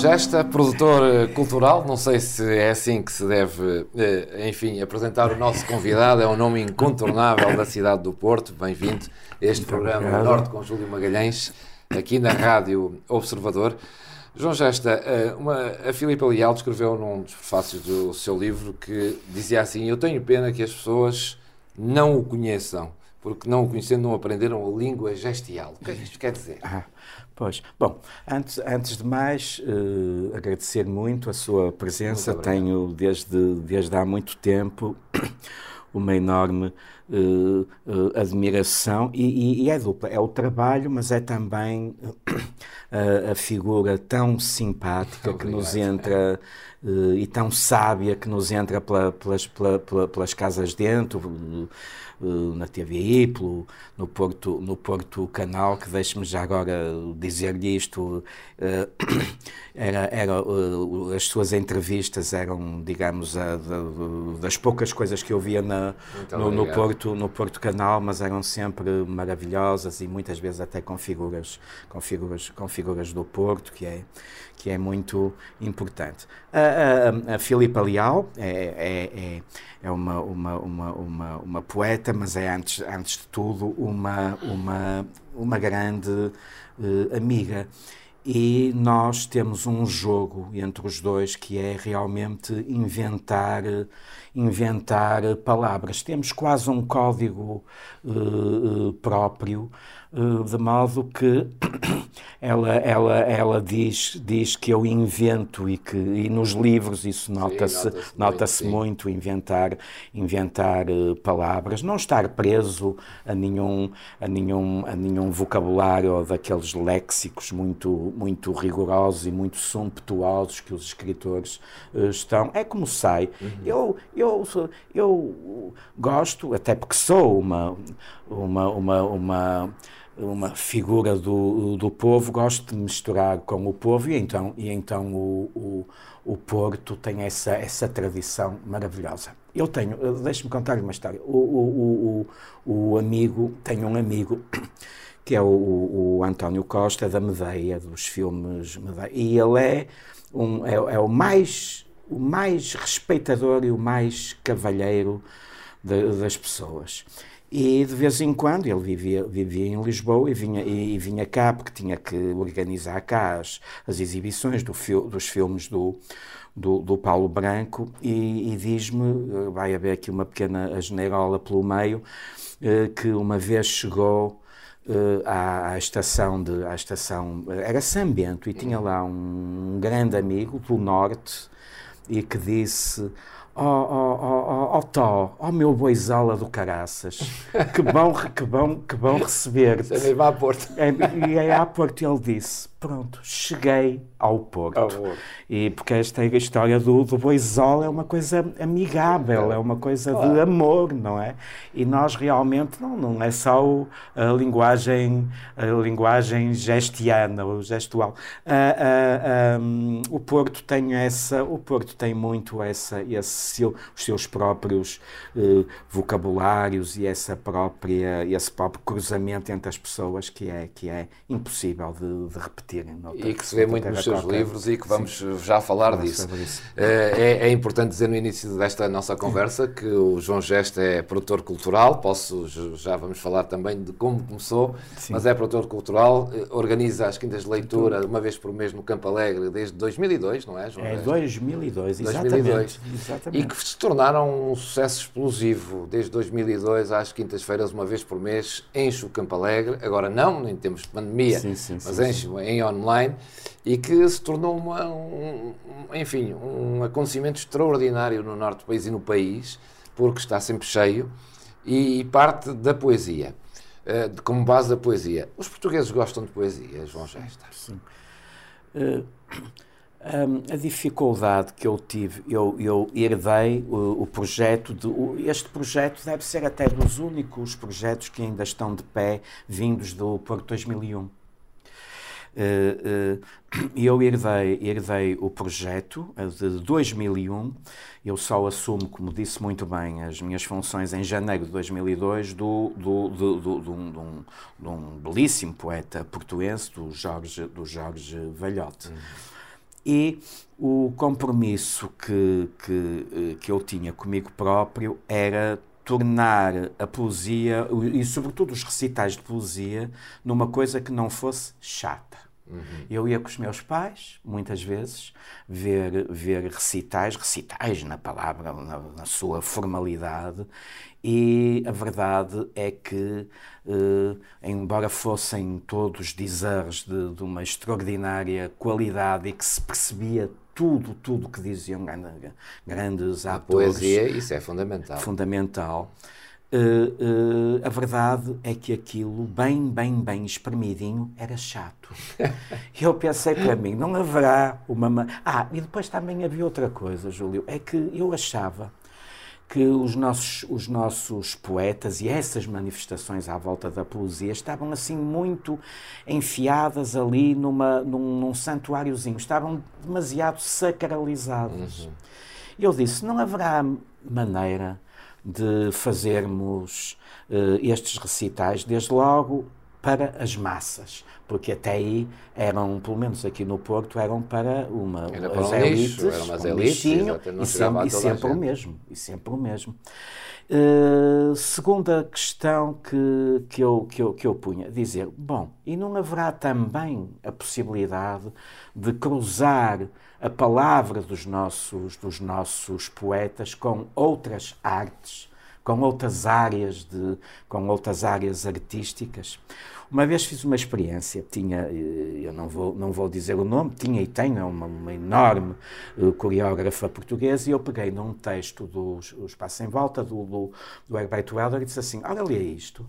Gesta, produtor eh, cultural, não sei se é assim que se deve, eh, enfim, apresentar o nosso convidado, é um nome incontornável da cidade do Porto. Bem-vindo a este programa obrigado. Norte com Júlio Magalhães, aqui na Rádio Observador. João Gesta, eh, uma, a Filipe Leal escreveu num dos prefácios do seu livro que dizia assim: Eu tenho pena que as pessoas não o conheçam, porque não o conhecendo não aprenderam a língua gestial. O que é que isto quer dizer? Ah, pois, bom, antes, antes de mais, uh, agradecer muito a sua presença. Tenho desde, desde há muito tempo uma enorme uh, uh, admiração e, e, e, é dupla. É o trabalho, mas é também a, a figura tão simpática que nos entra e tão sábia que nos entra pela, pelas, pela, pela, pelas casas dentro eh, na TVI, pelo, no, Porto, no Porto Canal, que deixe-me já agora dizer-lhe isto, eh, era, era, eh, as suas entrevistas eram, digamos, a, das poucas coisas que eu via na, no, no, Porto, no Porto Canal, mas eram sempre maravilhosas e muitas vezes até com figuras, com figuras, com figuras do Porto, que é, que é muito importante. A, a, a Filipa Leal é, é, é, é uma, uma, uma, uma, uma poeta, mas é antes, antes de tudo uma, uma, uma grande uh, amiga. E nós temos um jogo entre os dois que é realmente inventar, inventar palavras. Temos quase um código uh, próprio eh, de modo que ela, ela, ela diz, diz que eu invento e que e nos livros isso nota-se nota, -se, nota -se muito, muito, inventar, inventar uh, palavras, não estar preso a nenhum, a nenhum, a nenhum vocabulário ou daqueles léxicos muito, muito rigorosos e muito sumptuosos que os escritores uh, estão. É como sai. Uhum. Eu, eu, eu gosto, até porque sou uma, uma, uma, uma uma figura do, do povo, gosto de misturar com o povo e então, e então o, o, o Porto tem essa, essa tradição maravilhosa. Eu tenho, deixe-me contar-lhe uma história. O, o, o, o amigo, tenho um amigo que é o, o António Costa da Medeia, dos filmes Medeia, e ele é, um, é, é o mais o mais respeitador e o mais cavalheiro de, das pessoas. E de vez em quando ele vivia, vivia em Lisboa e vinha, e, e vinha cá porque tinha que organizar cá as, as exibições do dos filmes do, do, do Paulo Branco. E, e diz-me, vai haver aqui uma pequena asneirola pelo meio, eh, que uma vez chegou eh, à, à, estação de à estação era São Bento e tinha lá um grande amigo do norte e que disse ó oh, oh, oh, Tó, ó meu boizala do caraças, que bom, que bom, que bom receber-te. Você vai à Porto. E aí à Porto ele disse, pronto, cheguei ao Porto. Amor. E porque esta é história do, do boizol é uma coisa amigável, é uma coisa claro. de amor, não é? E nós realmente, não, não é só a linguagem, a linguagem gestiana, ou gestual. um, o Porto tem essa, o Porto tem muito essa, esse, os seus próprios uh, vocabulários e essa própria, esse próprio cruzamento entre as pessoas que é, que é impossível de, de E que se vê muito nos seus livros e que vamos Sim. já falar disso. Eh, é, é, importante dizer no início desta nossa conversa que o João Gesta é produtor cultural, posso, já vamos falar também de como começou, Sim. mas é produtor cultural, eh, organiza as quintas de leitura uma vez por mês no Campo Alegre desde 2002, não é, João É, 2002, exatamente. 2002. exatamente. E que se tornaram um sucesso explosivo desde 2002 às quintas-feiras, uma vez por mês, enche o Campo Alegre, agora não, em tempos de pandemia, sim, sim, mas sim, enche online e que se tornou uma, um, enfim, um acontecimento extraordinário no norte do país e no país, porque está sempre cheio e, parte da poesia, uh, como base da poesia. Os portugueses gostam de poesia, João Gesta? Sim. Uh, um, a dificuldade que eu tive, eu, eu herdei o, o projeto, de, o, este projeto deve ser até dos únicos projetos que ainda estão de pé, vindos do Porto 2001 e uh, eu herdei, herdei o projeto eh, de 2001. Eu só assumo, como disse muito bem, as minhas funções em janeiro de 2002 do, do, do, do, de, um, de, um, belíssimo poeta portuense, do Jorge, do Jorge Valhote. E o compromisso que, que, eh, que eu tinha comigo próprio era tornar a poesia e, sobretudo, os recitais de poesia numa coisa que não fosse chata. Uhum. Eu ia com os meus pais, muitas vezes, ver, ver recitais, recitais na palavra, na, na sua formalidade, e a verdade é que, eh, embora fossem todos dizeres de, de, uma extraordinária qualidade e que se percebia tudo, tudo que diziam grandes atores. A poesia, isso é fundamental. Fundamental. Uh, uh, a verdade é que aquilo, bem, bem, bem espremidinho, era chato. Eu pensei para mim, não haverá uma. Ah, e depois também havia outra coisa, Júlio, é que eu achava que os nossos, os nossos poetas e essas manifestações à volta da poesia estavam assim muito enfiadas ali numa, num, num santuáriozinho, estavam demasiado sacralizados. Uhum. Eu disse: não haverá maneira de fazermos uh, estes recitais, desde logo para as massas, porque até aí eram, pelo menos aqui no Porto, eram para uma Era para as um elites, lixo, eram umas um elites, lixinho, e sempre, e sempre o mesmo, e sempre o mesmo. Uh, segunda questão que, que, eu, que, eu, que eu punha, dizer, bom, e não haverá também a possibilidade de cruzar a palavra dos nossos, dos nossos poetas com outras artes, com outras áreas de, com outras áreas artísticas. Uma vez fiz uma experiência, tinha, eh, eu não vou, não vou dizer o nome, tinha e tenho uma, uma enorme uh, coreógrafa portuguesa e eu peguei num texto do o Espaço em Volta, do, do, do Herbert Welder, e disse assim, olha, lê isto.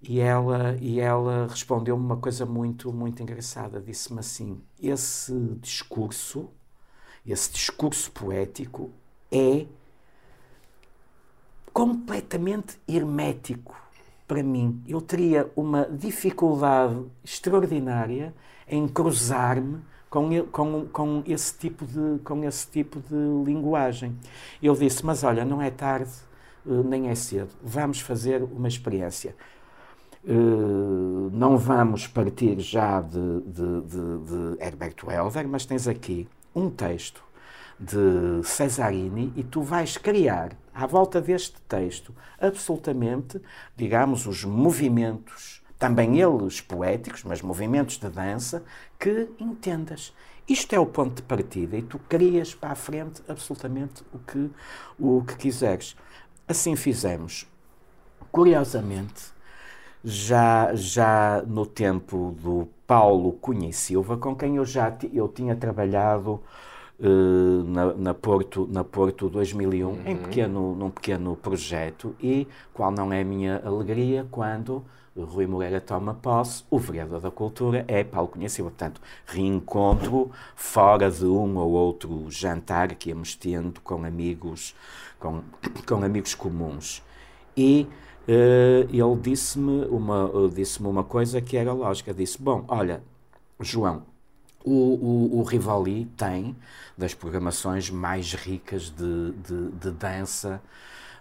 E ela, e ela respondeu-me uma coisa muito, muito engraçada. Disse-me assim: esse discurso, esse discurso poético é completamente hermético para mim. Eu teria uma dificuldade extraordinária em cruzar-me com, com, com, esse tipo de, com esse tipo de linguagem. Eu disse: Mas olha, não é tarde, eh, nem é cedo, vamos fazer uma experiência. Eh, não vamos partir já de, de, de, de Herbert Welder, mas tens aqui um texto de Cesarini e tu vais criar à volta deste texto absolutamente, digamos, os movimentos, também eles poéticos, mas movimentos de dança, que entendas. Isto é o ponto de partida e tu crias para a frente absolutamente o que, o que quiseres. Assim fizemos. Curiosamente, já, já no tempo do Paulo Cunha e Silva, com quem eu já eu tinha trabalhado uh, na, na, Porto, na Porto 2001, uhum. em pequeno, num pequeno projeto, e qual não é a minha alegria quando Rui Moreira toma posse, o vereador da cultura é Paulo Conhecido. Portanto, reencontro fora de um ou outro jantar que íamos tendo com amigos, com, com amigos comuns. E uh, ele disse-me uma, disse uma coisa que era lógica. Disse, bom, olha, João, o, o, o, Rivoli tem das programações mais ricas de, de, de dança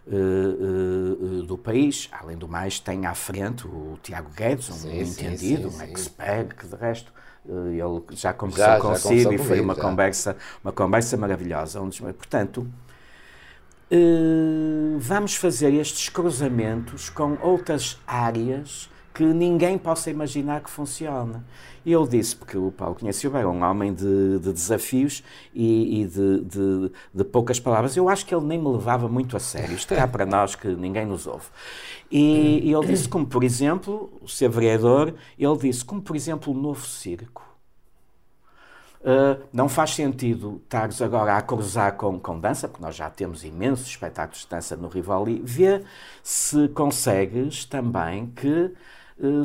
uh, uh, do país. Além do mais, tem à frente o Tiago Guedes, um sim, entendido, sim, sim, um expert, que de resto ele já conversou já, consigo já e foi uma conversa, uma conversa maravilhosa. Portanto, vamos fazer estes cruzamentos com outras áreas que ninguém possa imaginar que funciona. E ele disse, porque o Paulo conhece o era um homem de, de desafios e, e de, de, de, poucas palavras. Eu acho que ele nem me levava muito a sério. Isto é para nós que ninguém nos ouve. E, e ele disse, como por exemplo, o ser vereador, ele disse, como por exemplo, o novo circo. Uh, não faz sentido estares agora a cruzar com, com dança, porque nós já temos imensos espetáculos de dança no Rivoli. Vê se consegues também que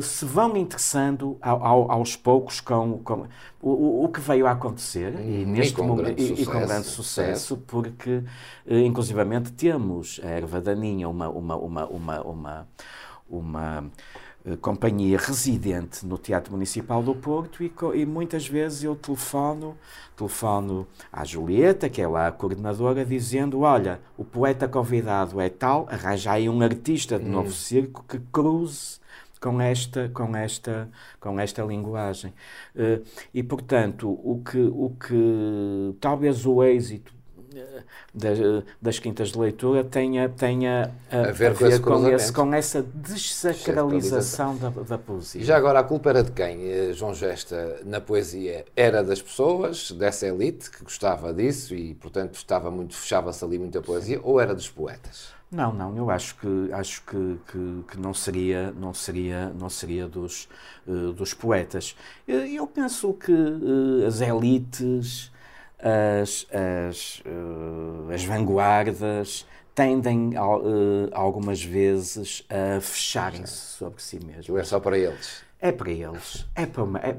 se vão interessando ao, ao, aos poucos com, com o, o, que veio a acontecer e, neste e com, momento, grande, e, sucesso, e com grande sucesso, porque eh, inclusivamente temos a erva daninha, uma, uma, uma, uma, uma, uma eh, companhia residente no Teatro Municipal do Porto e, e, muitas vezes eu telefono, telefono à Julieta, que é lá a coordenadora, dizendo, olha, o poeta convidado é tal, arranja aí um artista de hum. novo circo que cruze com esta, com esta, com esta linguagem. Uh, e, portanto, o que, o que talvez o êxito eh, das, das, quintas de leitura tenha, tenha a, a ver, a com, ver com, esse, com, essa desacralização da, da, poesia. E já agora, a culpa era de quem, eh, João Gesta, na poesia? Era das pessoas, dessa elite, que gostava disso e, portanto, estava muito fechava-se ali muita poesia, Sim. ou era dos poetas? Não, não, eu acho que acho que, que, que não seria não seria não seria dos uh, dos poetas. Eu, penso que as elites as, as, uh, as vanguardas tendem uh, algumas vezes a fecharem-se sobre si mesmos. É só para eles. É para eles. É para uma, é,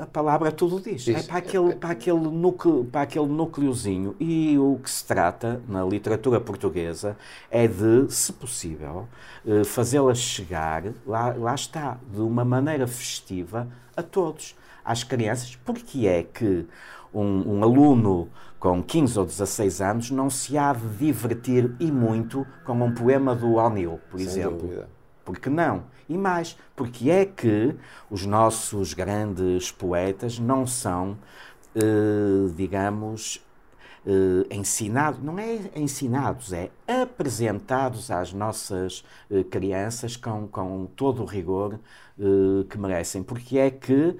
a palavra tudo diz. É para aquele, para, aquele núcleo, para aquele núcleozinho. E o que se trata na literatura portuguesa é de, se possível, eh, fazê-la chegar, lá, lá está, de uma maneira festiva a todos, às crianças. Porque é que um, um, aluno com 15 ou 16 anos não se há de divertir e muito com um poema do O'Neill, por Sem exemplo. Dúvida. Porque não? E mais, porque é que os nossos grandes poetas não são, eh, digamos, eh, ensinados, não é ensinados, é apresentados às nossas eh, crianças com, com todo o rigor que merecem. Porque é que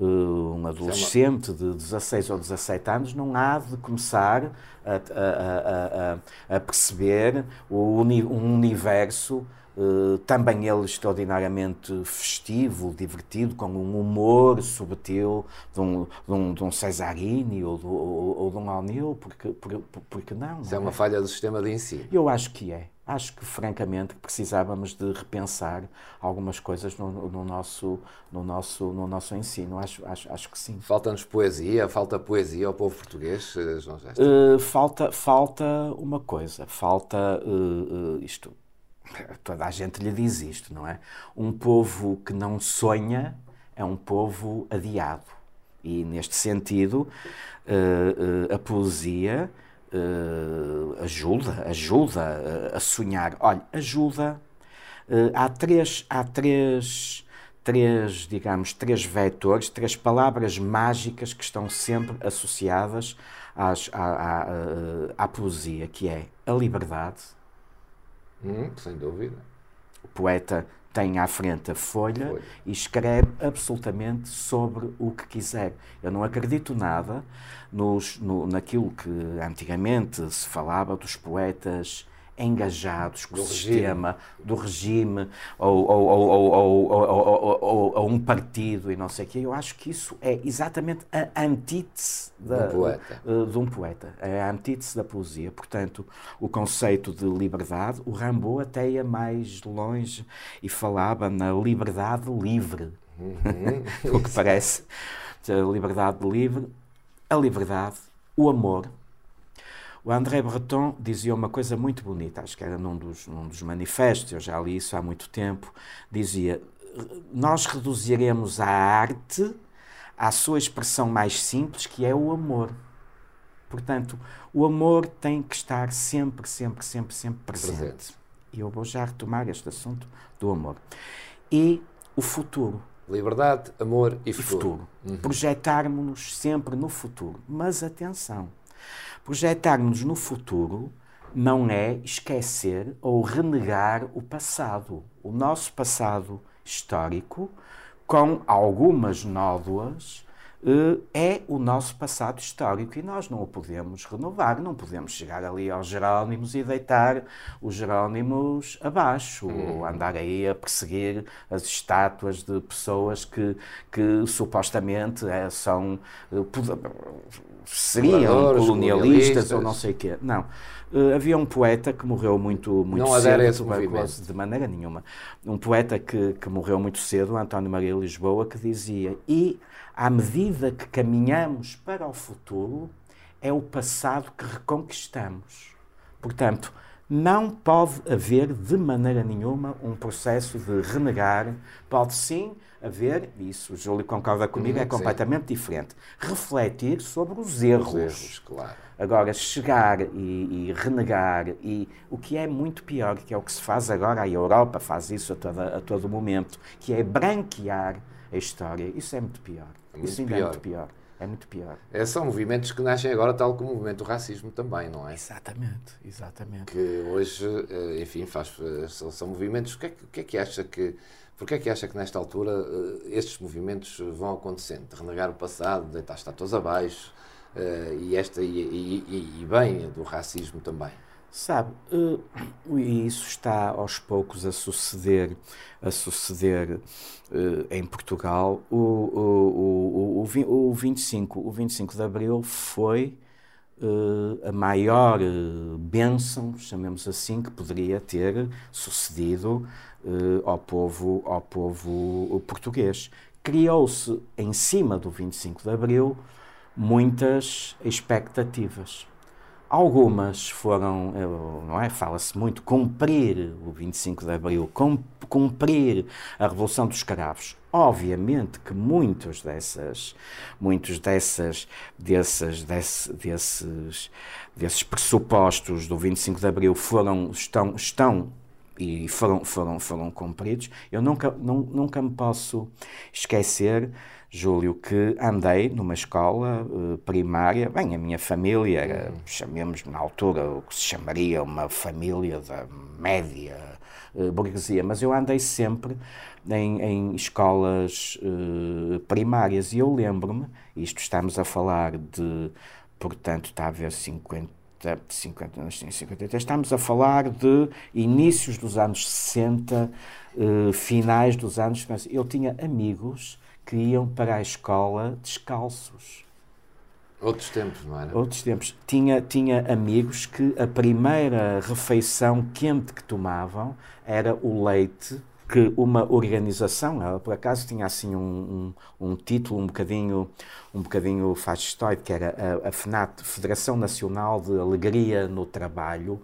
um adolescente de 16 ou 17 anos não há de começar a, a, a, a perceber o uni, um universo Uh, também ele extraordinariamente festivo, divertido, com um humor subtil de um, de um, de um Cesarini ou, do, ou, ou de um Alnil, porque, porque, porque não? Isso é uma é? falha do sistema de ensino. Eu acho que é. Acho que, francamente, precisávamos de repensar algumas coisas no, no, nosso, no, nosso, no nosso ensino. Acho, acho, acho que sim. Falta-nos poesia? Falta poesia ao povo português, eh, João? Uh, falta, falta uma coisa. Falta uh, uh, isto. Toda a gente lhe diz isto, não é? Um povo que não sonha é um povo adiado. E, neste sentido, a poesia uh, ajuda, ajuda a, a sonhar. Olha, ajuda. Uh, há três, há três, três, digamos, três vetores, três palavras mágicas que estão sempre associadas às, à, à, à, poesia, que é a liberdade. Hum, sem dúvida. O poeta tem à frente a folha, folha, e escreve absolutamente sobre o que quiser. Eu não acredito nada nos, no, naquilo que antigamente se falava dos poetas engajados com do o sistema, regime. do regime, ou, ou, ou, ou, ou, um partido e não sei o quê. Eu acho que isso é exatamente a antítese da, poeta. Eh, de um poeta. É a antítese da poesia. Portanto, o conceito de liberdade, o Rambo até ia mais longe e falava na liberdade livre. Uhum. o que parece. A liberdade livre, a liberdade, o amor, o André Breton dizia uma coisa muito bonita, acho que era num dos, num dos manifestos, eu já li isso há muito tempo, dizia, nós reduziremos a arte à sua expressão mais simples, que é o amor. Portanto, o amor tem que estar sempre, sempre, sempre, sempre presente. presente. E eu vou já retomar este assunto do amor. E o futuro. Liberdade, amor e futuro. E futuro. Uhum. Projetarmos-nos sempre no futuro. Mas atenção, Projetar-nos no futuro não é esquecer ou renegar o passado. O nosso passado histórico, com algumas nódoas, é o nosso passado histórico e nós não o podemos renovar, não podemos chegar ali aos Jerónimos e deitar os Jerónimos abaixo, ou andar aí a perseguir as estátuas de pessoas que, que supostamente é, são eh, seriam colonialistas ou não sei o quê. Não. Uh, havia um poeta que morreu muito, muito não cedo, esse tuberculose, de maneira nenhuma. Um poeta que, que morreu muito cedo, António Maria Lisboa, que dizia: E à medida que caminhamos para o futuro, é o passado que reconquistamos. Portanto, não pode haver de maneira nenhuma um processo de renegar. Pode sim haver, isso o Júlio concorda comigo, hum, é completamente sim. diferente. Refletir sobre os erros. Os erros claro. Agora, chegar e, e, renegar, e o que é muito pior, que é o que se faz agora, a Europa faz isso a, toda, a todo momento, que é branquear a história, isso é muito pior. É muito isso ainda é pior. é muito pior. É muito pior. É, são movimentos que nascem agora, tal como o movimento do racismo também, não é? Exatamente, exatamente. Que hoje, eh, enfim, faz, eh, são, são movimentos. O que, é, que é que acha que. Porquê é que acha que nesta altura eh, estes movimentos vão acontecendo? De renegar o passado, deitar estátuas abaixo, e esta, e, e, e bem, do racismo também? Sabe, uh, isso está aos poucos a suceder, a suceder uh, em Portugal. O, o, o, o, o, 25, o 25 de Abril foi uh, a maior bênção, chamemos assim, que poderia ter sucedido ao, povo, ao povo português. Criou-se em cima do 25 de Abril muitas expectativas Algumas foram, não é? Fala-se muito, cumprir o 25 de Abril, cumprir a Revolução dos Cravos. Obviamente que muitos dessas, muitos dessas, dessas, desse, desses, desses pressupostos do 25 de Abril foram, estão, estão e foram, foram, foram cumpridos. Eu nunca, nunca me posso esquecer Júlio, que andei numa escola uh, primária, bem, a minha família era, chamemos na altura, o que se chamaria uma família da média uh, burguesia, mas eu andei sempre em, em escolas uh, primárias e eu lembro-me, isto estamos a falar de, portanto, está a ver 50 50, 50, estamos a falar de inícios dos anos 60, finais dos anos. Eu tinha amigos que iam para a escola descalços. Outros tempos, não era? Outros tempos. Tinha, tinha amigos que a primeira refeição quente que tomavam era o leite que uma organização, ela por acaso tinha assim um, um, um título um bocadinho, um bocadinho fascistoide, que era a, a FNAT, Federação Nacional de Alegria no Trabalho,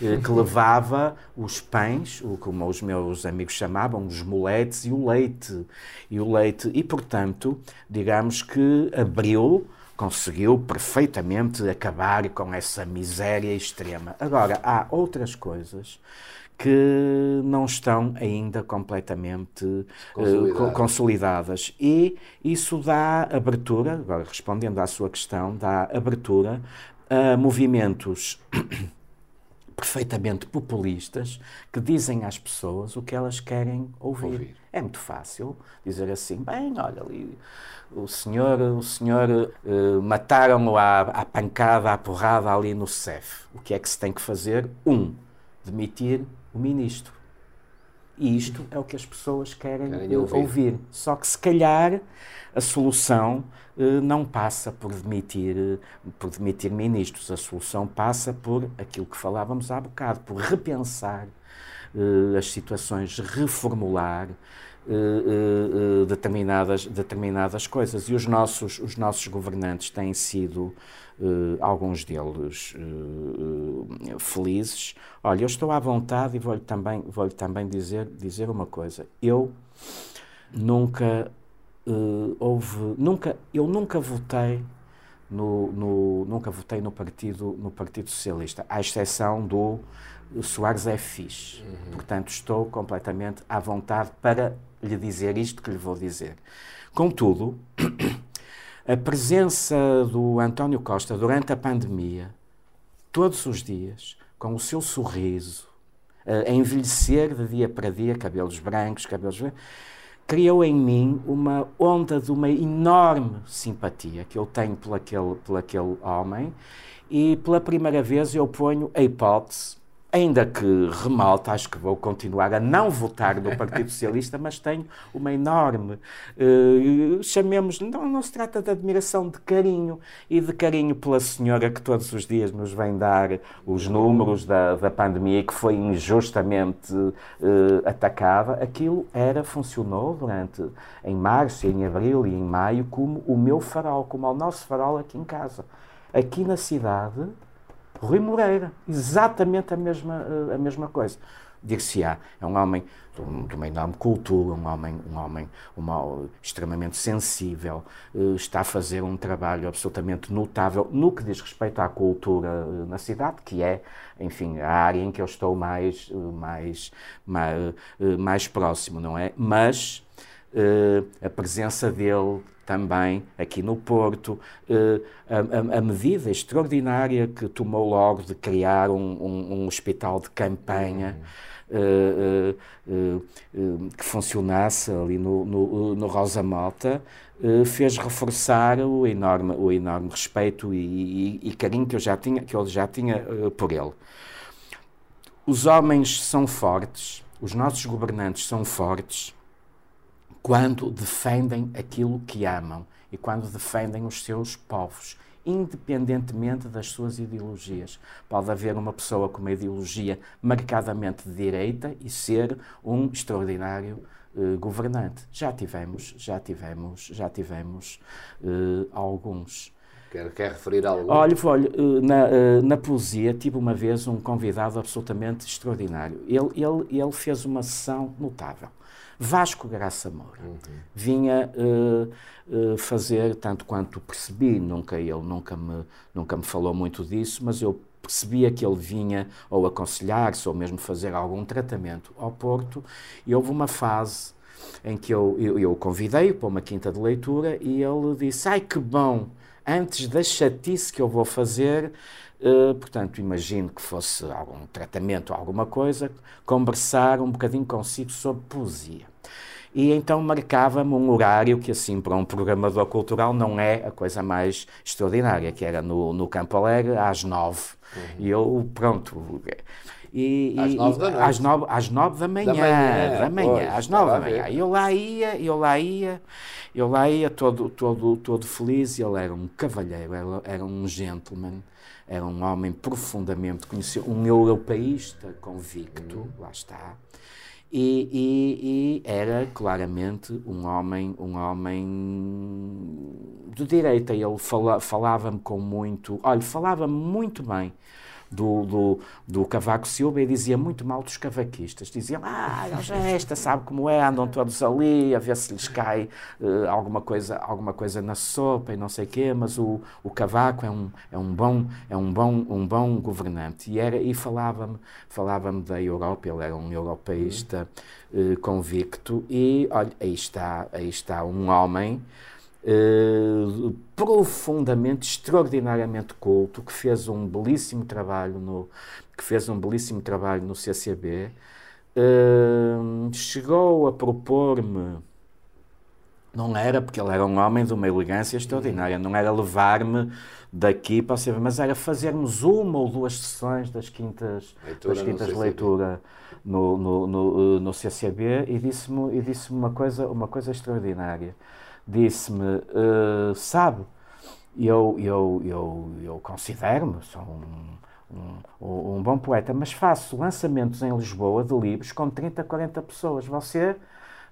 eh, que levava os pães, o, como os meus amigos chamavam, os moletes e o leite. E o leite, e portanto, digamos que abriu conseguiu perfeitamente acabar com essa miséria extrema. Agora, há outras coisas que não estão ainda completamente eh, consolidadas. E isso dá abertura, agora respondendo à sua questão, dá abertura a movimentos perfeitamente populistas que dizem às pessoas o que elas querem ouvir. ouvir. É muito fácil dizer assim, bem, olha ali, o senhor, o senhor uh, mataram-o à, à pancada, à porrada ali no CEF. O que é que se tem que fazer? Um, demitir o ministro. E isto é o que as pessoas querem, querem ouvir. ouvir. Só que se calhar a solução uh, não passa por demitir, uh, por demitir ministros. A solução passa por aquilo que falávamos há bocado, por repensar uh, as situações, reformular determinadas, determinadas coisas. E os nossos, os nossos governantes têm sido Uh, alguns deles uh, uh, felizes. Olha, eu estou à vontade e vou-lhe também, vou também dizer, dizer uma coisa. Eu nunca houve, nunca, eu nunca votei no, no, nunca votei no partido, no partido Socialista, à exceção do Soares é fixe. Uhum. Portanto, estou completamente à vontade para lhe dizer isto que lhe vou dizer. Contudo, a presença do António Costa durante a pandemia, todos os dias, com o seu sorriso, a envelhecer de dia para dia, cabelos brancos, cabelos brancos, criou em mim uma onda de uma enorme simpatia que eu tenho por aquele, por aquele homem e pela primeira vez eu ponho a hipótese Ainda que remalta, acho que vou continuar a não votar no Partido Socialista, mas tenho uma enorme, uh, chamemos, não, não se trata de admiração, de carinho, e de carinho pela senhora que todos os dias nos vem dar os números da, da pandemia que foi injustamente uh, atacada. Aquilo era, funcionou durante, em março, em abril e em maio, como o meu farol, como o nosso farol aqui em casa. Aqui na cidade, Rui Moreira, exatamente a mesma, eh, a mesma coisa. dir-se-á. É um homem de uma enorme cultura, um homem, um homem uma, extremamente sensível, uh, está a fazer um trabalho absolutamente notável no que diz respeito à cultura uh, na cidade, que é, enfim, a área em que eu estou mais, mais, mais, mais próximo, não é? Mas a presença dele também aqui no Porto, a, a, a, medida extraordinária que tomou logo de criar um, um, um hospital de campanha. Uhum uh, uh, que funcionasse ali no, no, no Rosa Malta, fez reforçar o enorme, o enorme respeito e, e, e, carinho que eu já tinha, que eu já tinha por ele. Os homens são fortes, os nossos governantes são fortes quando defendem aquilo que amam e quando defendem os seus povos independentemente das suas ideologias. Pode haver uma pessoa com uma ideologia marcadamente de direita e ser um extraordinário uh, governante. Já tivemos, já tivemos, já tivemos uh, alguns. Quer, quer referir algo? Olha, olha eh, na, na poesia tive uma vez um convidado absolutamente extraordinário. Ele, ele, ele fez uma sessão notável. Vasco Graça Moura uhum. vinha uh, uh, fazer, tanto quanto percebi, nunca ele nunca me, nunca me falou muito disso, mas eu percebia que ele vinha ou aconselhar-se ou mesmo fazer algum tratamento ao Porto e houve uma fase em que eu, eu, eu convidei para uma quinta de leitura e ele disse, ai que bom, antes da chatice que eu vou fazer, Uh, portanto, imagino que fosse algum tratamento, alguma coisa, conversar um bocadinho consigo sobre poesia. E então marcava-me um horário que, assim, para um programador cultural, não é a coisa mais extraordinária, que era no, no Campo Alegre, às nove. Uhum. E eu, pronto. E, às, nove da noite. às, nove, às nove da manhã, da manhã, da manhã pois, às nove da manhã. Eu lá ia, eu lá ia, eu lá ia todo, todo, todo feliz e ele era um cavalheiro, era, era um gentleman, era um homem profundamente conhecido, um europeísta convicto, uhum. lá está. E, e, e, era claramente um homem, um homem de direita. Ele fala, falava-me com muito, olha, falava-me muito bem do, do, do Cavaco Silva e dizia muito mal dos cavaquistas. Diziam, ah, esta sabe como é, andam todos ali a ver se lhes cai uh, alguma, coisa, alguma coisa na sopa e não sei o quê, mas o, o Cavaco é um, é um bom, é um bom, um bom governante. E, era, e falava-me falava da Europa, ele era um europeísta uh, convicto e, olha, aí está, aí está um homem Uh, profundamente, extraordinariamente culto, que fez um belíssimo trabalho no, que fez um belíssimo trabalho no CCB, uh, chegou a propor-me, não era porque ele era um homem de uma elegância extraordinária, não era levar-me daqui para o CCB, mas era fazermos uma ou duas sessões das quintas, leitura das quintas leitura no, no, no, no CCB e disse-me disse uma, coisa, uma coisa extraordinária disse-me, uh, sabe, eu, eu, eu, eu considero-me, sou um, um, um, bom poeta, mas faço lançamentos em Lisboa de livros com 30, 40 pessoas. Você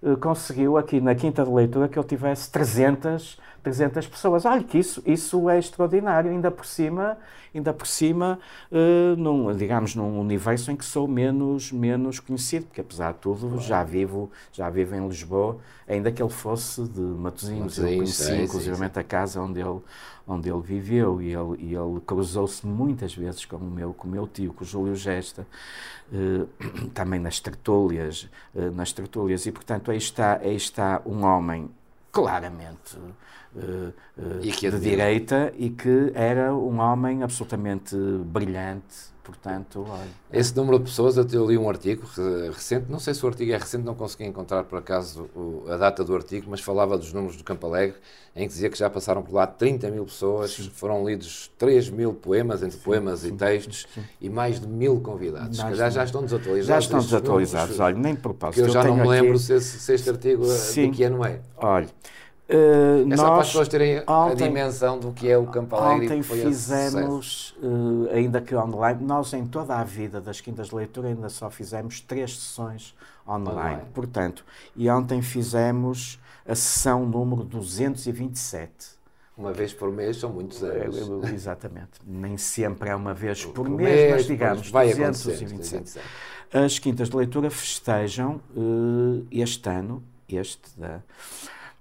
uh, conseguiu aqui na quinta de leitura que eu tivesse 300 300 pessoas. Olha que isso, isso é extraordinário, ainda por cima, ainda por cima uh, num, digamos, num universo em que sou menos, menos conhecido, porque apesar de tudo claro. já, vivo, já vivo em Lisboa, ainda que ele fosse de Matosinhos, eu conheci é, inclusive a casa onde ele, onde ele viveu e ele, e ele cruzou-se muitas vezes com o meu, com o meu tio, com o Júlio Gesta, uh, também nas tertúlias, uh, nas tertúlias, e portanto aí está, aí está um homem claramente uh, uh, de direita e que era um homem absolutamente brilhante. Portanto, olha. Esse número de pessoas, eu li um artigo recente, não sei se o artigo é recente, não consegui encontrar por acaso a data do artigo, mas falava dos números do Campo Alegre, em que dizia que já passaram por lá 30 mil pessoas, sim. foram lidos 3 mil poemas, entre sim, poemas sim, e textos, e mais de mil convidados. Já, já estão desatualizados. Já estão desatualizados, números, olha, nem propósito. Que eu já eu não me lembro aqui... se, se, este artigo de que ano é. Olha. Uh, é só para as pessoas terem ontem, a dimensão do que é o Campo Alegre. Ontem fizemos, uh, ainda que online, nós em toda a vida das quintas de leitura ainda só fizemos três sessões online. online. Portanto, e ontem fizemos a sessão número 227. Uma vez por mês são muitos anos. Exatamente. Nem sempre é uma vez por, por mês, mês, mas digamos vai 227. As quintas de leitura festejam uh, este ano, este da,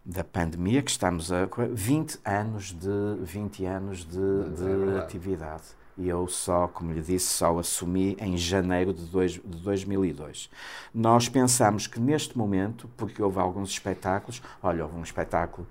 da pandemia, que estamos a 20 anos de, 20 anos de, de é atividade. E eu só, como lhe disse, só assumi em janeiro de, dois, de 2002. Nós pensamos que neste momento, porque houve alguns espetáculos, olha, houve um espetáculo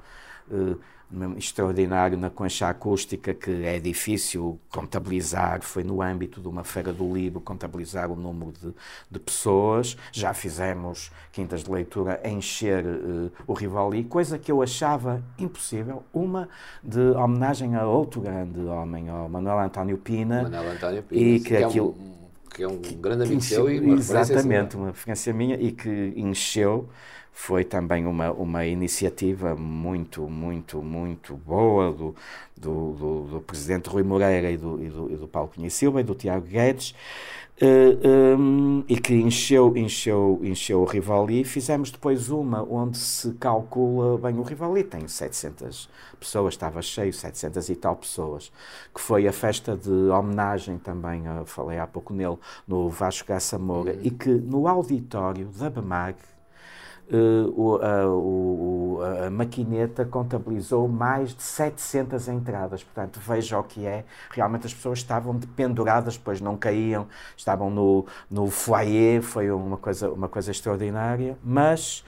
extraordinário na concha acústica que é difícil contabilizar, foi no âmbito de uma feira do livro contabilizar o número de, de pessoas, já fizemos quintas de leitura encher uh, o Rivoli, coisa que eu achava impossível, uma de homenagem a outro grande homem, ao Manuel António Pina, Manuel António Pina e que, que aquilo... É um, que é um grande amigo seu e uma Exatamente, uma referência minha e que encheu foi também uma, uma iniciativa muito, muito, muito boa do, do, do, do presidente Rui Moreira e do, e do, e do Paulo Cunha Silva e do Tiago Guedes, uh, eh, um, e que encheu, encheu, encheu o Rivali. Fizemos depois uma onde se calcula bem o Rivali, tem 700 pessoas, estava cheio, 700 e tal pessoas, que foi a festa de homenagem também, falei há pouco nele, no Vasco Gaça Moura, uhum. e que no auditório da BEMAG, Uh, a, o, a, maquineta contabilizou mais de 700 entradas. Portanto, veja o que é. Realmente as pessoas estavam penduradas, depois não caíam, estavam no, no foyer, foi uma coisa, uma coisa extraordinária. Mas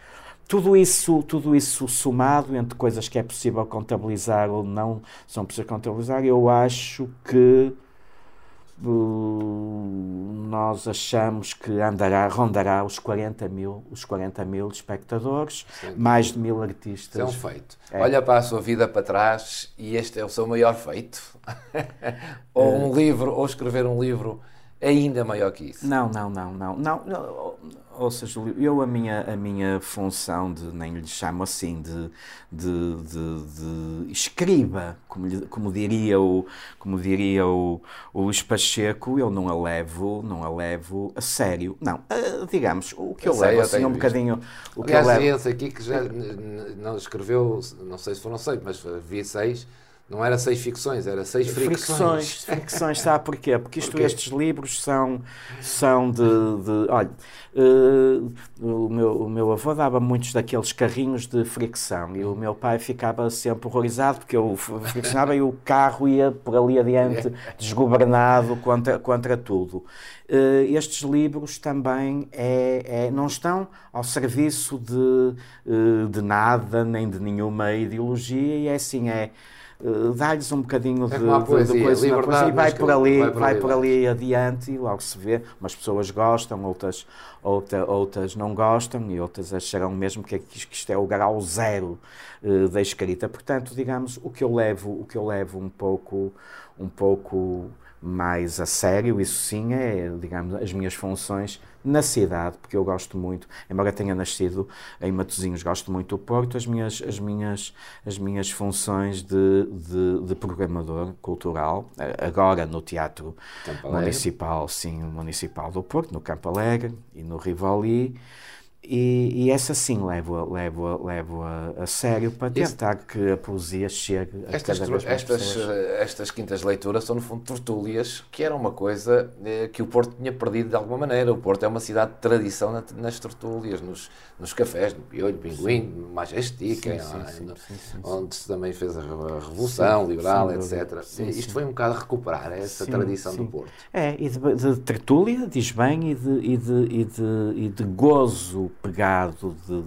tudo isso, tudo isso somado entre coisas que é possível contabilizar ou não são possíveis contabilizar, eu acho que nós achamos que andará, rondará os 40 mil, os 40 mil espectadores, Sim. mais de mil artistas. é um feito. É. Olha para a sua vida para trás e este é o seu maior feito. ou um livro, ou escrever um livro ainda maior que isso. Não, não, não, não. não, não ou seja, eu a minha, a minha função de, nem lhe chamo assim, de, de, de, de escriba, como, como diria o, como diria o, o Luís Pacheco, eu não a levo, não a levo a sério. Não, uh, digamos, o que eu, eu levo assim um bocadinho... O que Aliás, eu levo... esse aqui que já não escreveu, não sei se foram seis, mas vi seis, não era seis ficções, era seis fricções. Fricções, fricções, sabe porquê? Porque isto, Porquê? estes livros são, são de, de olha, uh, o, meu, o meu avô dava muitos daqueles carrinhos de fricção e o meu pai ficava sempre horrorizado porque eu friccionava e o carro ia por ali adiante desgovernado contra, contra tudo. Uh, estes livros também é, é, não estão ao serviço de, uh, de nada, nem de nenhuma ideologia e é assim, é uh, dá-lhes um bocadinho é de, poesia, de, coisa na poesia e vai por ali, vai por, vai por ali adiante e logo se vê. Umas pessoas gostam, outras, outra, outras não gostam e outras acharão mesmo que, que isto é o grau zero uh, da escrita. Portanto, digamos, o que eu levo, o que eu levo um pouco, um pouco mais a sério, isso sim é, digamos, as minhas funções na cidade, porque eu gosto muito, embora tenha nascido em Matosinhos, gosto muito do Porto, as minhas, as minhas, as minhas funções de, de, de programador cultural, agora no Teatro Municipal, sim, Municipal do Porto, no Campo Alegre e no Rivoli, e, e, essa sim levo, levo, levo a, a sério para tentar que a poesia chegue a estas, cada vez mais estas, pessoas. estas quintas leituras são, no fundo, tertúlias, que era uma coisa eh, que o Porto tinha perdido de alguma maneira. O Porto é uma cidade de tradição na, nas tertúlias, nos, nos cafés, no Piolho, Pinguim, no Majestic, onde se também fez a Revolução sim, Liberal, etc. Sim, Isto foi um bocado recuperar essa tradição do Porto. É, e de, de tertúlia, diz bem, e de, e de, e de, e de gozo pegado de,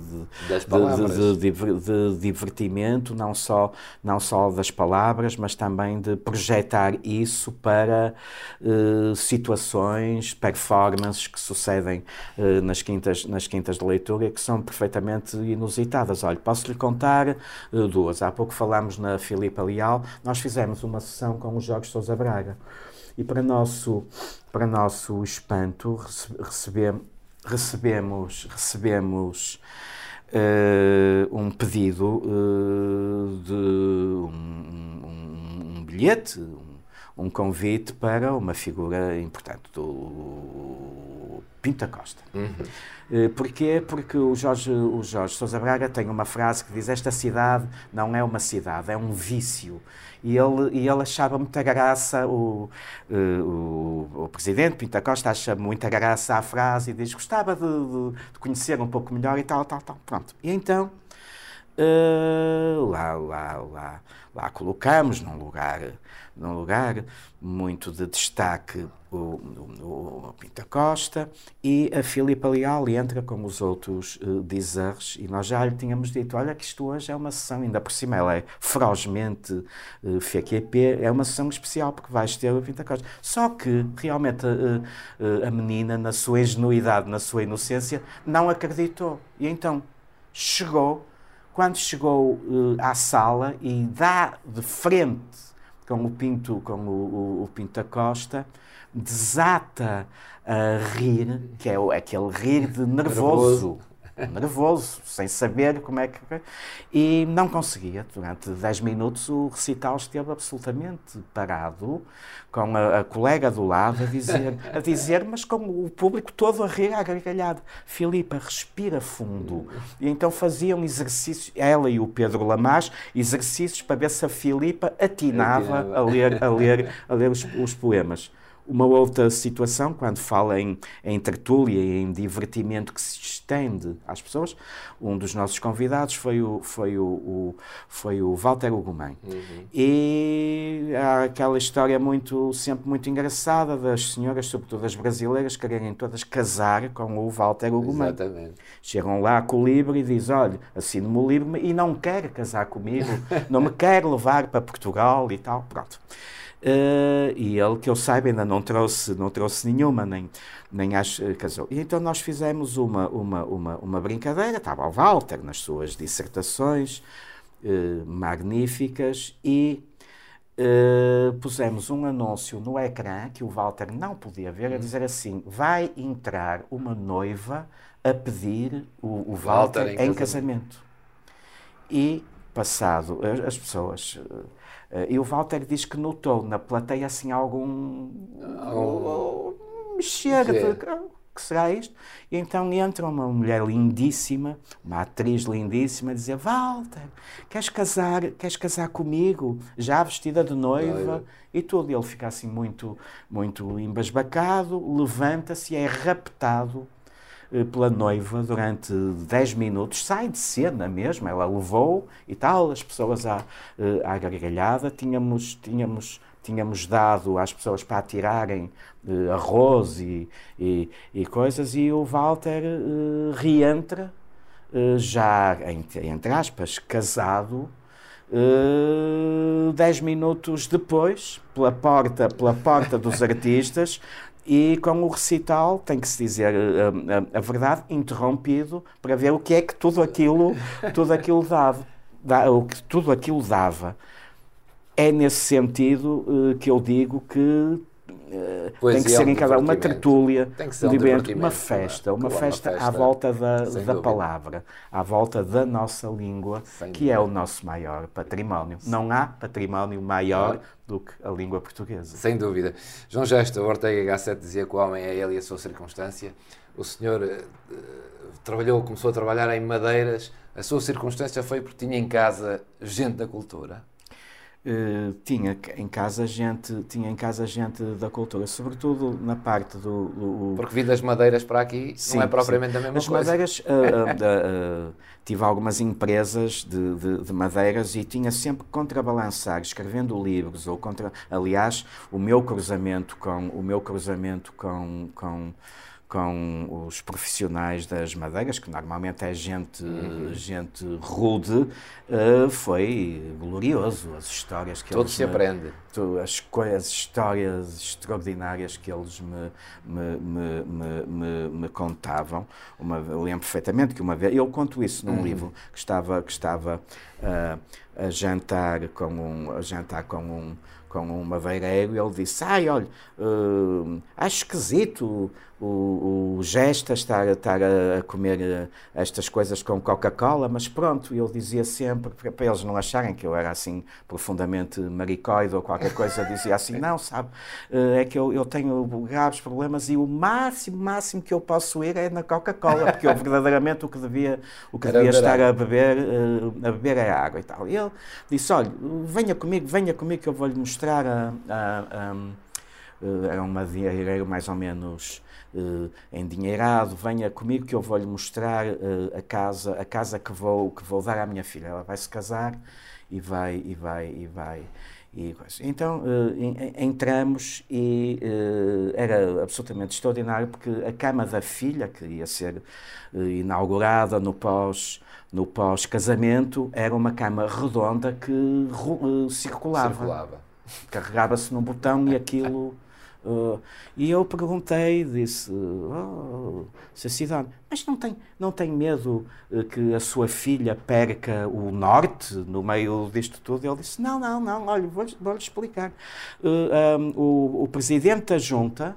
de, de, de, divertimento, não só, não só das palavras, mas também de projetar isso para uh, situações, performances que sucedem uh, nas, quintas, nas quintas de leitura e que são perfeitamente inusitadas. Olha, posso-lhe contar uh, duas. Há pouco falámos na Filipa Leal, nós fizemos uma sessão com o Jorge Sousa Braga. E para nosso, para nosso espanto, recebemos, recebemos, recebemos uh, um pedido uh, de um, um, um bilhete, um, um, convite para uma figura importante do Pinta Costa. Uhum. Porquê? Porque o Jorge, o Jorge Sousa Braga tem uma frase que diz esta cidade não é uma cidade, é um vício. E ele, e ele achava muita graça, o, o, o presidente Pinta Costa acha muita graça à frase e diz gostava de, de, de conhecer um pouco melhor e tal, tal, tal. Pronto. E então, uh, lá, lá, lá, lá colocamos num lugar num lugar muito de destaque o, o, o Pinta Costa e a Filipa Leal entra com os outros uh, dizeres e nós já lhe tínhamos dito, olha que isto hoje é uma sessão, ainda por cima ela é ferozmente uh, FQP, é uma sessão especial porque vais ter o Pinta Costa. Só que realmente uh, uh, a menina, na sua ingenuidade, na sua inocência, não acreditou. E então chegou, quando chegou à sala e dá de frente com o Pinto, com o, o, o Pinto Costa, desata a rir, que é aquele rir de nervoso. nervoso, sem saber como é que. E não conseguia. Durante 10 minutos o recital esteve absolutamente parado, com a, a, colega do lado a dizer, a dizer, mas com o público todo a rir, a gargalhada. Filipa, respira fundo. E então faziam exercícios, ela e o Pedro Lamas, exercícios para ver se a Filipa atinava a ler, a ler, a ler os, os poemas. Uma outra situação, quando fala em, em tertúlia e em divertimento que se estende às pessoas, um dos nossos convidados foi o, foi o, o foi o Walter Ugumem. Uhum. E há aquela história muito, sempre muito engraçada das senhoras, sobretudo as brasileiras, quererem todas casar com o Walter Ugumem. Exatamente. Chegam lá com o livro e dizem, olha, assino-me o livro e não quer casar comigo, não me quer levar para Portugal e tal, pronto. Uh, e ele, que eu saiba, ainda não trouxe, não trouxe nenhuma, nem, nem acho, uh, casou. E então nós fizemos uma, uma, uma, uma brincadeira, estava o Walter nas suas dissertações uh, magníficas e pusemos um anúncio no ecrã que o Walter não podia ver, a dizer assim, vai entrar uma noiva a pedir o, o Walter, Walter em, casamento. casamento. E passado, as pessoas Uh, e o Walter diz que notou na plateia assim algum. Oh. mexer de. que será isto? E então entra uma mulher lindíssima, uma atriz lindíssima, a dizer: Walter, queres casar, queres casar comigo? Já vestida de noiva e tudo. E ele fica assim muito, muito embasbacado, levanta-se e é raptado eh, pela noiva durante 10 minutos, sai de cena mesmo, ela levou e tal, as pessoas à, eh, à gargalhada, tínhamos, tínhamos, tínhamos dado às pessoas para atirarem uh, arroz e, e, e, coisas, e o Walter uh, reentra, uh, já, entre aspas, casado, Uh, dez minutos depois, pela porta, pela porta dos artistas, e com o recital, tem que se dizer a, eh, a, a, verdade, interrompido para ver o que é que tudo aquilo, tudo aquilo dava, o que tudo aquilo dava. É nesse sentido uh, que eu digo que uh, tem que ser em cada uma tertúlia, um divertimento, uma festa, uma, festa, uma festa à volta da, da palavra, à volta da nossa língua, Sem que dúvida. é o nosso maior património. Não há património maior do que a língua portuguesa. Sem dúvida. João Gesto, Ortega Gasset dizia que o homem é ele e a sua circunstância. O senhor uh, trabalhou, começou a trabalhar em madeiras. A sua circunstância foi porque tinha em casa gente da cultura? Uh, tinha em casa gente tinha em casa gente da cultura sobretudo na parte do, do porque vi das madeiras para aqui sim, não é propriamente sim. a mesma As coisa madeiras uh, uh, tive algumas empresas de, de, de, madeiras e tinha sempre que contrabalançar escrevendo livros ou contra aliás o meu cruzamento com o meu cruzamento com, com com os profissionais das madeiras, que normalmente é gente, uhum. gente rude, uh, foi glorioso. As histórias que Todo eles. se me, aprende. As, as histórias extraordinárias que eles me, me, me, me, me contavam. Uma, eu lembro perfeitamente que uma vez. Eu conto isso num uhum. livro que estava, que estava uh, a jantar com um. A jantar com um com um madeireiro e ele disse: Ai, olha, uh, acho esquisito o, o Gesta estar, estar a comer eh, estas coisas com Coca-Cola, mas pronto, ele dizia sempre, para eles não acharem que eu era assim profundamente maricoide ou qualquer coisa, dizia assim, não, sabe, é que eu, eu tenho graves problemas e o máximo, máximo que eu posso ir é na Coca-Cola, porque eu verdadeiramente o que devia, o que devia estar a beber, a beber é água e tal. E ele disse, olha, venha comigo, venha comigo que eu vou-lhe mostrar a, a, a era uma dinheiro mais ou menos uh, endinheirado, venha comigo que eu vou-lhe mostrar uh, a casa, a casa que vou, que vou dar à minha filha. Ela vai se casar e vai, e vai, e vai. E então uh, entramos e uh, era absolutamente extraordinário porque a cama da filha, que ia ser uh, inaugurada no pós no pós-casamento, era uma cama redonda que circulava. circulava. Carregava-se num botão e aquilo Uh, e eu perguntei, disse, oh, Cidade, mas não tem, não tem medo uh, que a sua filha perca o norte no meio disto tudo? Ele disse, não, não, não, olha, vou-lhe vou explicar. Uh, um, o, o, presidente da junta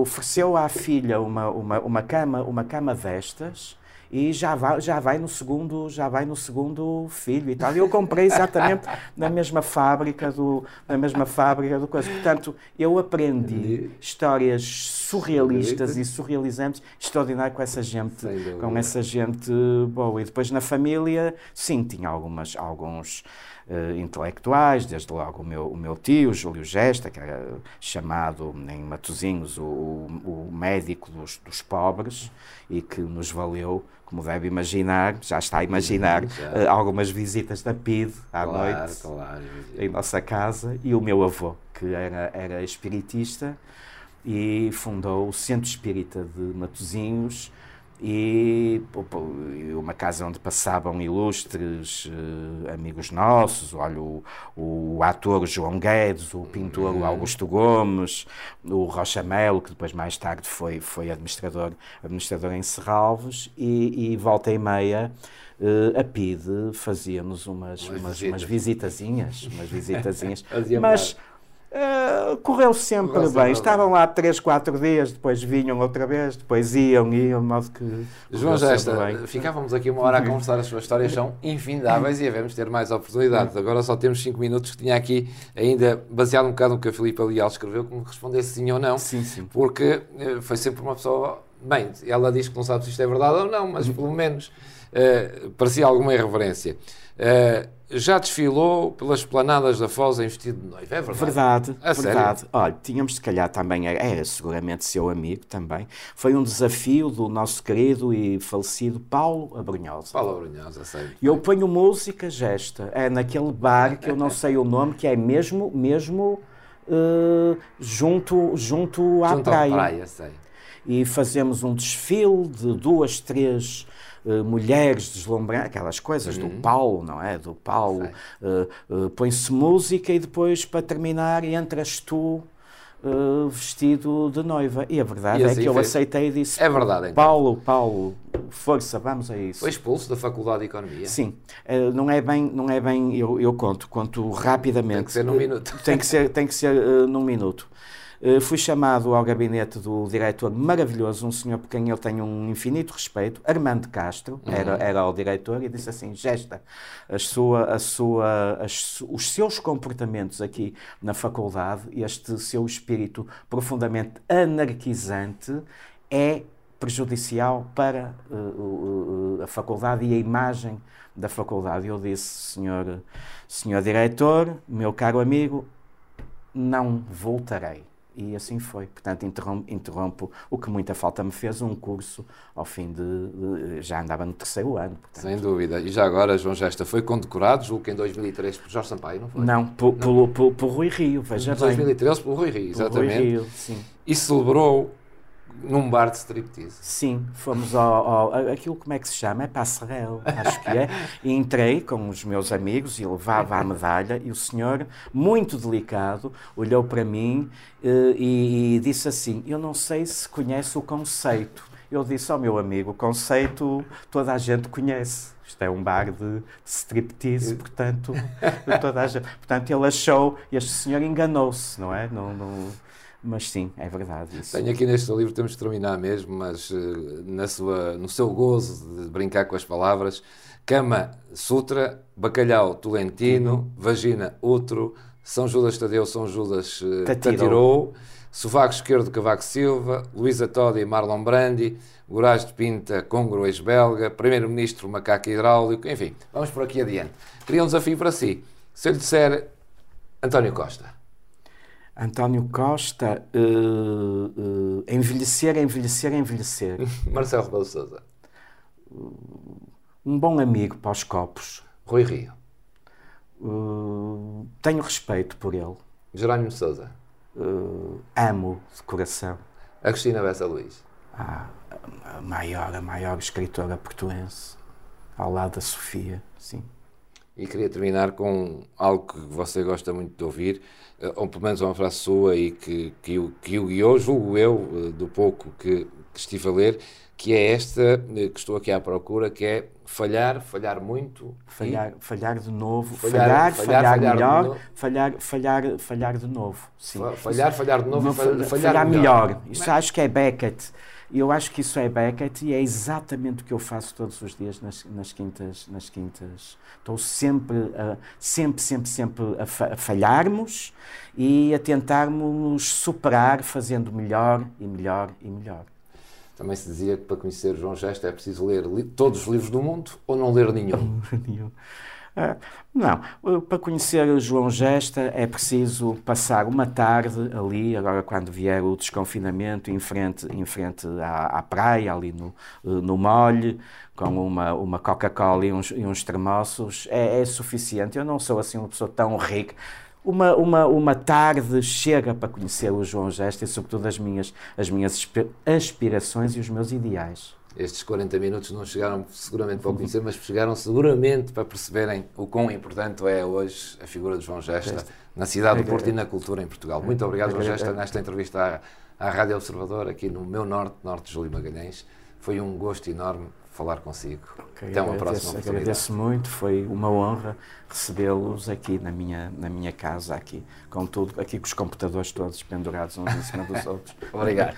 ofereceu à filha uma, uma, uma, cama, uma cama destas e já vai, já vai no segundo já vai no segundo filho e tal. E eu comprei exatamente na mesma fábrica do na mesma fábrica do coisa. Portanto, eu aprendi histórias surrealistas e surrealizantes extraordinário com essa gente com essa gente boa. E depois na família, sim, tinha algumas alguns uh, intelectuais, desde logo o meu, o meu tio, Júlio Gesta, que era chamado em Matozinhos o, o, o médico dos, dos pobres e que nos valeu como deve imaginar, já está a imaginar, uh, algumas visitas da PID à claro, noite claro, em nossa casa e o meu avô, que era, era espiritista e fundou o Centro Espírita de Matozinhos e uma casa onde passavam ilustres uh, amigos nossos, olha, o, o, ator João Guedes, o pintor uhum. Augusto Gomes, o Rocha Melo, que depois mais tarde foi, foi administrador, administrador em Serralves, e, e volta e meia uh, a PIDE fazia-nos umas, umas, umas, visitazinhas, umas visitazinhas, mas Uh, correu sempre bem. Estavam lá três, quatro dias, depois vinham outra vez, depois iam, iam, de modo que. João Gesta, ficávamos aqui uma hora a conversar, as suas histórias são infindáveis e devemos ter mais oportunidades. Agora só temos cinco minutos que tinha aqui, ainda baseado um bocado no que a Filipe Alial escreveu, que me respondesse sim ou não. Sim, sim. Porque uh, foi sempre uma pessoa. Bem, ela diz que não sabe se isto é verdade ou não, mas pelo menos uh, parecia alguma irreverência. Uh, já desfilou pelas planadas da Foz em vestido de noiva, é verdade? Verdade, a verdade. Sério? Olha, tínhamos se calhar também, era seguramente seu amigo também. Foi um desafio do nosso querido e falecido Paulo Abrunhosa. Paulo Abrunhosa, sei. Eu ponho música gesta, é naquele bar que eu não sei o nome, que é mesmo, mesmo uh, junto, junto à junto praia. À praia, sei. E fazemos um desfile de duas, três uh, mulheres deslumbrantes, aquelas coisas uhum. do Paulo, não é? Do Paulo. Uh, Põe-se música e depois, para terminar, entras tu. Uh, vestido de noiva. E a verdade e é assim que eu aceitei e disse: É verdade, então. Paulo, Paulo, força, vamos a isso. Foi expulso da Faculdade de Economia? Sim. Uh, não é bem, não é bem eu, eu conto, conto rapidamente. Tem que ser num minuto. Tem que ser, tem que ser uh, num minuto. Eh, fui chamado ao gabinete do diretor maravilhoso, um senhor por quem eu tenho um infinito respeito, Armando Castro, uhum. era, era o diretor, e disse assim: Gesta, a sua, a sua, as, os seus comportamentos aqui na faculdade, este seu espírito profundamente anarquizante, é prejudicial para uh, uh, a faculdade e a imagem da faculdade. Eu disse, senhor, senhor diretor, meu caro amigo, não voltarei. E assim foi. Portanto, interrompo, interrompo, o que muita falta me fez, um curso ao fim de. de já andava no terceiro ano. Portanto. Sem dúvida. E já agora, João Gesta, foi condecorado, julgo que em 2003, por Jorge Sampaio, não foi? Não, por, não. Por, por, por Rui Rio, veja em 2013, por Rui Rio, exatamente. Por Rui Rio, sim. E celebrou num bar de striptease. Sim, fomos ao, ao, Aquilo como é que se chama? É Passerel, acho que é. E entrei com os meus amigos e levava a medalha e o senhor, muito delicado, olhou para mim eh, e, e disse assim: Eu não sei se conhece o conceito. Eu disse ao meu amigo: O conceito toda a gente conhece. Isto é um bar de striptease, portanto, toda a gente. Portanto, ele achou, este senhor enganou-se, não é? Não, não, mas sim, é verdade. Isso. Tenho aqui neste livro, temos de terminar mesmo, mas uh, na sua, no seu gozo de brincar com as palavras, cama, sutra, bacalhau, tolentino, uhum. vagina, outro, São Judas Tadeu, São Judas uh, Tatirou, sovaco esquerdo, Cavaco Silva, Luísa Todi, Marlon Brandi, Goraz de Pinta, Congro, ex-belga, Primeiro-Ministro, macaco hidráulico, enfim, vamos por aqui adiante. Queria um desafio para si. Se eu lhe disser António Costa. António Costa, uh, uh, envelhecer, envelhecer, envelhecer. Marcelo Rebelo Sousa. Um bom amigo para os copos. Rui Rio. Uh, tenho respeito por ele. Jerónimo Sousa. amo de coração. A Cristina Bessa Luís. Ah, a maior, a maior escritora portuense, ao lado da Sofia, sim. E queria terminar com algo que você gosta muito de ouvir, eh, ou pelo menos uma frase sua e que, que, que o guiou, julgo eu, eh, do pouco que, que estive a ler, que é esta, eh, que estou aqui à procura, que é falhar, falhar muito. Falhar, e... falhar de novo, falhar, falhar, falhar, falhar melhor, falhar, falhar, falhar de novo. Sim. Falhar, falhar de novo, falhar, falhar, melhor. melhor. Isso Mas... acho que é Beckett. E eu acho que isso é Beckett e é exatamente o que eu faço todos os dias nas, nas quintas. Nas quintas. Estou sempre, a, sempre, sempre, sempre a, fa a falharmos e a tentarmos superar fazendo melhor e melhor e melhor. Também se dizia que para conhecer João Gesto é preciso ler todos os livros do mundo ou não ler nenhum? nenhum. Ah, não, para conhecer o João Gesta é preciso passar uma tarde ali, agora quando vier o desconfinamento, em frente, em frente à, à praia, ali no, no molhe, com uma, uma Coca-Cola e uns, e uns termossos, é, é suficiente. Eu não sou assim uma pessoa tão rica. Uma, uma, uma tarde chega para conhecer o João Gesta e, sobretudo, as minhas, as minhas aspirações e os meus ideais estes 40 minutos não chegaram seguramente para o conhecer, mas chegaram seguramente para perceberem o quão importante é hoje a figura de João Gesta na cidade do Porto e na cultura em Portugal. Muito obrigado, João Gesta, nesta entrevista à, à Rádio Observador, aqui no meu norte, norte de Júlio Magalhães. Foi um gosto enorme falar consigo. Okay, Até uma agradeço, próxima oportunidade. Agradeço muito, foi uma honra recebê-los aqui na minha, na minha casa, aqui, com tudo, aqui com os computadores todos pendurados uns em cima dos outros. Obrigado.